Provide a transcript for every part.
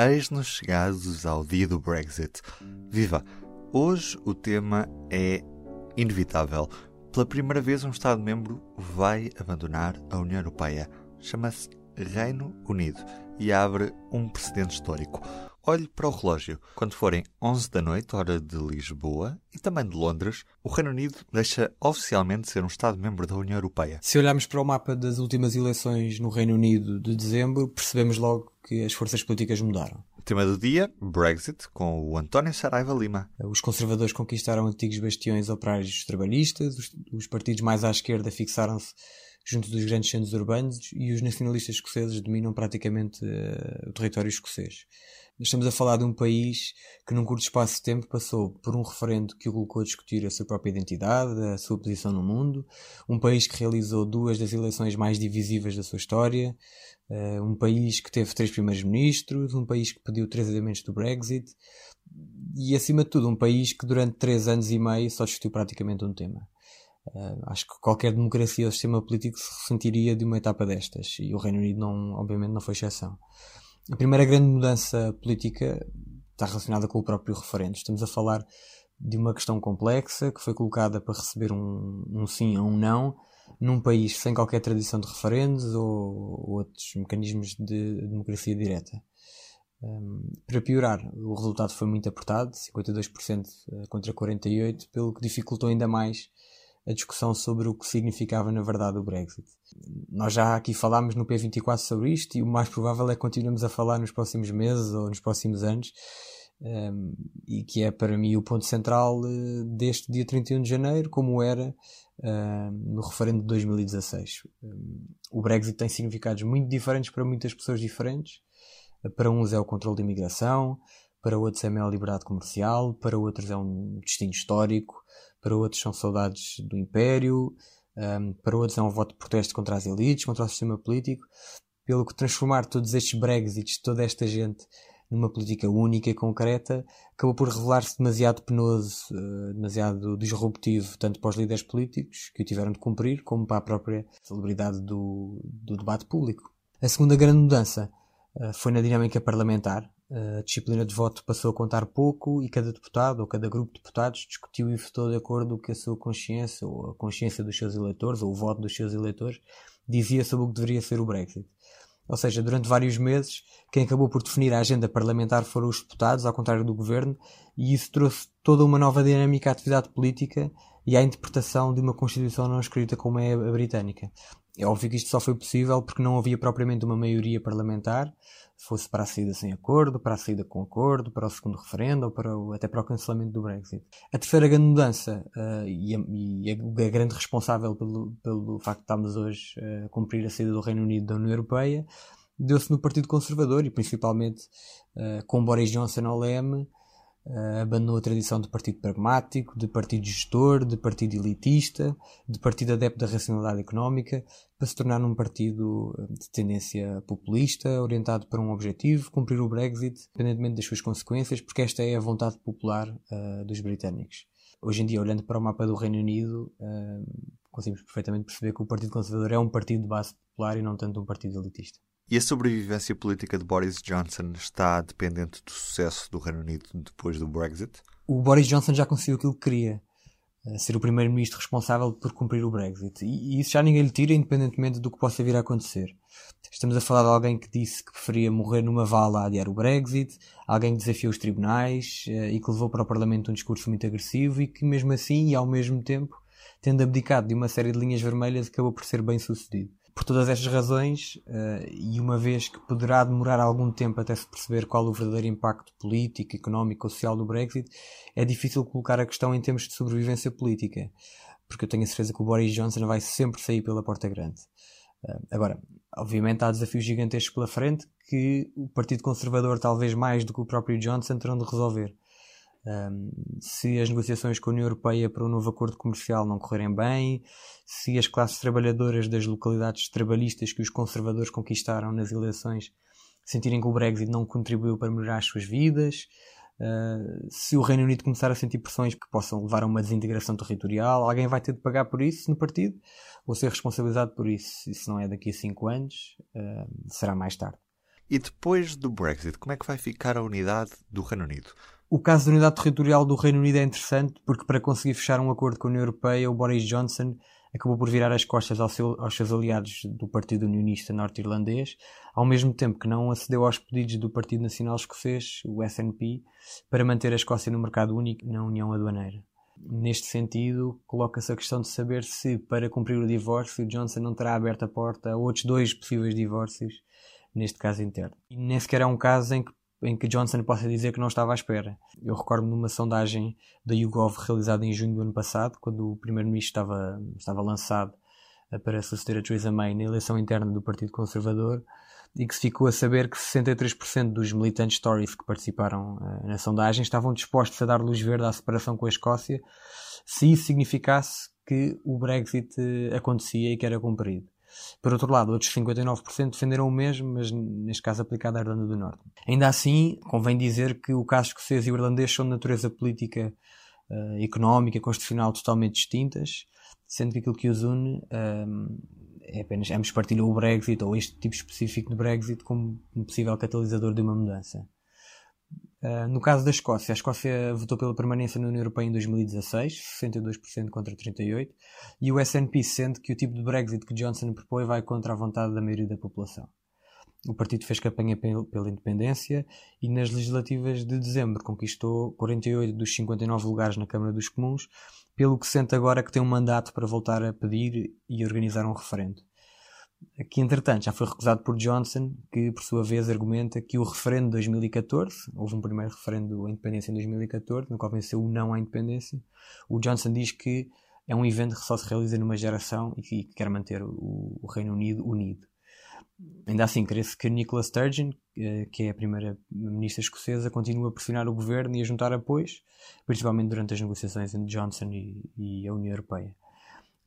Eis-nos chegados ao dia do Brexit. Viva! Hoje o tema é inevitável. Pela primeira vez, um Estado-membro vai abandonar a União Europeia. Chama-se Reino Unido e abre um precedente histórico. Olhe para o relógio. Quando forem 11 da noite, hora de Lisboa e também de Londres, o Reino Unido deixa oficialmente ser um Estado-membro da União Europeia. Se olharmos para o mapa das últimas eleições no Reino Unido de dezembro, percebemos logo que as forças políticas mudaram. O tema do dia, Brexit, com o António Saraiva Lima. Os conservadores conquistaram antigos bastiões operários trabalhistas, os, os partidos mais à esquerda fixaram-se junto dos grandes centros urbanos e os nacionalistas escoceses dominam praticamente uh, o território escocês. Estamos a falar de um país que, num curto espaço de tempo, passou por um referendo que o colocou a discutir a sua própria identidade, a sua posição no mundo, um país que realizou duas das eleições mais divisivas da sua história, uh, um país que teve três primeiros-ministros, um país que pediu três adiamentos do Brexit e, acima de tudo, um país que durante três anos e meio só discutiu praticamente um tema. Uh, acho que qualquer democracia ou sistema político se ressentiria de uma etapa destas e o Reino Unido, não, obviamente, não foi exceção. A primeira grande mudança política está relacionada com o próprio referendo. Estamos a falar de uma questão complexa que foi colocada para receber um, um sim ou um não num país sem qualquer tradição de referendos ou, ou outros mecanismos de democracia direta. Um, para piorar, o resultado foi muito apertado, 52% eh, contra 48%, pelo que dificultou ainda mais a discussão sobre o que significava na verdade o Brexit. Nós já aqui falámos no P24 sobre isto e o mais provável é que continuemos a falar nos próximos meses ou nos próximos anos um, e que é para mim o ponto central uh, deste dia 31 de janeiro, como era uh, no referendo de 2016. Um, o Brexit tem significados muito diferentes para muitas pessoas diferentes. Para uns é o controle da imigração, para outros é a maior liberdade comercial, para outros é um destino histórico, para outros são saudades do Império, um, para outros é um voto de protesto contra as elites, contra o sistema político, pelo que transformar todos estes Brexits, toda esta gente, numa política única e concreta, acabou por revelar-se demasiado penoso, uh, demasiado disruptivo, tanto para os líderes políticos, que o tiveram de cumprir, como para a própria celebridade do, do debate público. A segunda grande mudança uh, foi na dinâmica parlamentar, a disciplina de voto passou a contar pouco e cada deputado ou cada grupo de deputados discutiu e votou de acordo com que a sua consciência ou a consciência dos seus eleitores ou o voto dos seus eleitores dizia sobre o que deveria ser o Brexit. Ou seja, durante vários meses, quem acabou por definir a agenda parlamentar foram os deputados, ao contrário do governo, e isso trouxe toda uma nova dinâmica à atividade política e à interpretação de uma Constituição não escrita como é a britânica. É óbvio que isto só foi possível porque não havia propriamente uma maioria parlamentar, fosse para a saída sem acordo, para a saída com acordo, para o segundo referendo ou para o, até para o cancelamento do Brexit. A terceira grande mudança uh, e, a, e, a, grande responsável pelo, pelo facto de estarmos hoje uh, a cumprir a saída do Reino Unido da União Europeia deu-se no Partido Conservador e principalmente uh, com Boris Johnson ao leme Uh, abandonou a tradição de partido pragmático, de partido gestor, de partido elitista, de partido adepto da racionalidade económica, para se tornar um partido eh, de tendência populista, orientado para um objetivo, cumprir o Brexit, independentemente das suas consequências, porque esta é a vontade popular uh, dos britânicos. Hoje em dia, olhando para o mapa do Reino Unido, uh, conseguimos perfeitamente perceber que o Partido Conservador é um partido de base popular e não tanto um partido elitista. E a sobrevivência política de Boris Johnson está dependente do sucesso do Reino Unido depois do Brexit? O Boris Johnson já conseguiu aquilo que queria. Eh, ser o primeiro-ministro responsável por cumprir o Brexit. E isso já ninguém lhe tira, independentemente do que possa vir a acontecer. Estamos a falar de alguém que disse que preferia morrer numa vala a adiar o Brexit, alguém que desafiou os tribunais eh, e que levou para o Parlamento um discurso muito agressivo e que, mesmo assim e ao mesmo tempo, tendo abdicado de uma série de linhas vermelhas, acabou por ser bem sucedido. Por todas estas razões, uh, e uma vez que poderá demorar algum tempo até se perceber qual o verdadeiro impacto político, económico ou social do Brexit, é difícil colocar a questão em termos de sobrevivência política, porque eu tenho a certeza que o Boris Johnson vai sempre sair pela porta grande. Agora, obviamente há desafios gigantescos pela frente que o Partido Conservador, talvez mais do que o próprio Johnson, terão de resolver. Um, se as negociações com a União Europeia para um novo acordo comercial não correrem bem, se as classes trabalhadoras das localidades trabalhistas que os conservadores conquistaram nas eleições sentirem que o Brexit não contribuiu para melhorar as suas vidas, uh, se o Reino Unido começar a sentir pressões que possam levar a uma desintegração territorial, alguém vai ter de pagar por isso no partido ou ser responsabilizado por isso. Isso não é daqui a 5 anos, uh, será mais tarde. E depois do Brexit, como é que vai ficar a unidade do Reino Unido? O caso da unidade territorial do Reino Unido é interessante porque, para conseguir fechar um acordo com a União Europeia, o Boris Johnson acabou por virar as costas aos, seu, aos seus aliados do Partido Unionista Norte-Irlandês, ao mesmo tempo que não acedeu aos pedidos do Partido Nacional Escocês, o SNP, para manter a Escócia no mercado único na União Aduaneira. Neste sentido, coloca-se a questão de saber se, para cumprir o divórcio, Johnson não terá aberto a porta a outros dois possíveis divórcios, neste caso interno. E nem sequer é um caso em que em que Johnson possa dizer que não estava à espera. Eu recordo-me de uma sondagem da YouGov realizada em junho do ano passado, quando o primeiro-ministro estava, estava lançado eh, para suceder a Theresa May na eleição interna do Partido Conservador e que se ficou a saber que 63% dos militantes Tories que participaram uh, na sondagem estavam dispostos a dar luz verde à separação com a Escócia se isso significasse que o Brexit uh, acontecia e que era cumprido. Por outro lado, outros 59% defenderam o mesmo, mas neste caso aplicado à Irlanda do Norte. Ainda assim, convém dizer que o caso escocês e o irlandês são de natureza política, uh, económica, constitucional totalmente distintas, sendo que aquilo que os une uh, é apenas ambos partilham o Brexit ou este tipo específico de Brexit como um possível catalisador de uma mudança. Uh, no caso da Escócia, a Escócia votou pela permanência na União Europeia em 2016, 62% contra 38%, e o SNP sente que o tipo de Brexit que Johnson propõe vai contra a vontade da maioria da população. O partido fez campanha pela independência e nas legislativas de dezembro conquistou 48 dos 59 lugares na Câmara dos Comuns, pelo que sente agora que tem um mandato para voltar a pedir e organizar um referendo que entretanto já foi recusado por Johnson, que por sua vez argumenta que o referendo de 2014, houve um primeiro referendo à independência em 2014, no qual venceu o não à independência, o Johnson diz que é um evento que só se realiza numa geração e que quer manter o, Reino Unido unido. Ainda assim, cresce que Nicola Sturgeon, eh, que é a primeira ministra escocesa, continua a pressionar o governo e a juntar apoios, principalmente durante as negociações entre Johnson e, e a União Europeia.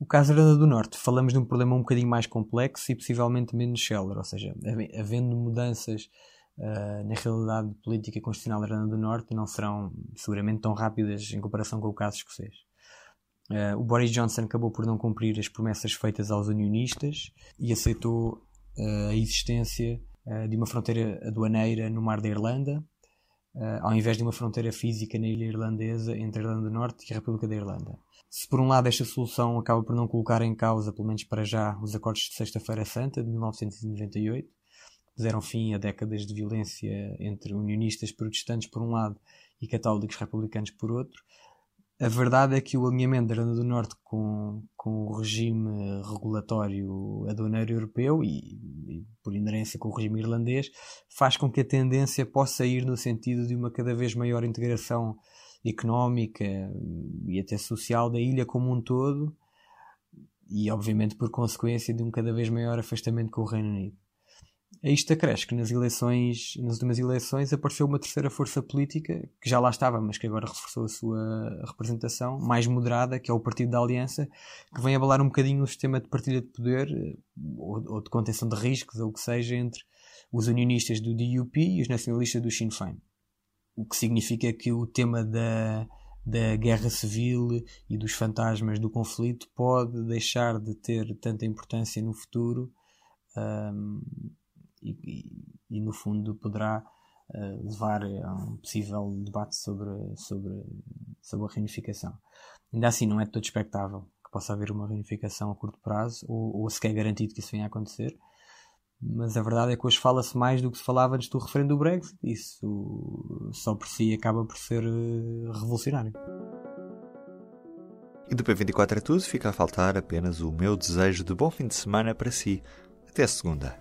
O caso da Irlanda do Norte, falamos de um problema um bocadinho mais complexo e possivelmente menos célere, ou seja, havendo mudanças uh, na realidade política constitucional da Irlanda do Norte, não serão seguramente tão rápidas em comparação com o caso escocês. Uh, o Boris Johnson acabou por não cumprir as promessas feitas aos unionistas e aceitou uh, a existência de uma fronteira aduaneira no Mar da Irlanda, ao invés de uma fronteira física na ilha irlandesa entre a Irlanda do Norte e a República da Irlanda. Se por um lado esta solução acaba por não colocar em causa, pelo menos para já, os acordos de Sexta-feira Santa de 1998, que deram fim a décadas de violência entre unionistas protestantes por um lado e católicos republicanos por outro, a verdade é que o alinhamento da Irlanda do Norte com, com o regime regulatório aduaneiro europeu e, e, por inerência com o regime irlandês faz com que a tendência possa ir no sentido de uma cada vez maior integração económica e até social da ilha como um todo e obviamente por consequência de um cada vez maior afastamento com o Reino Unido. A isto acresce que nas eleições, nas últimas eleições apareceu uma terceira força política que já lá estava, mas que agora reforçou a sua representação, mais moderada, que é o Partido da Aliança, que vem abalar um bocadinho o sistema de partilha de poder ou, ou de contenção de riscos, ou o que seja, entre os unionistas do DUP e os nacionalistas do Sinn Féin. O que significa que o tema da, da guerra civil e dos fantasmas do conflito pode deixar de ter tanta importância no futuro um, e, e, e, no fundo poderá uh, levar a um possível debate sobre, sobre, sobre a reunificação. Ainda assim, não é todo expectável que possa haver uma reunificação a curto prazo ou, ou sequer garantido que isso venha a acontecer mas a verdade é que hoje fala-se mais do que se falava antes do referendo do Brexit. Isso só por si acaba por ser eh, revolucionário. E do P24 é tudo, fica a faltar apenas o meu desejo de bom fim de semana para si. Até segunda.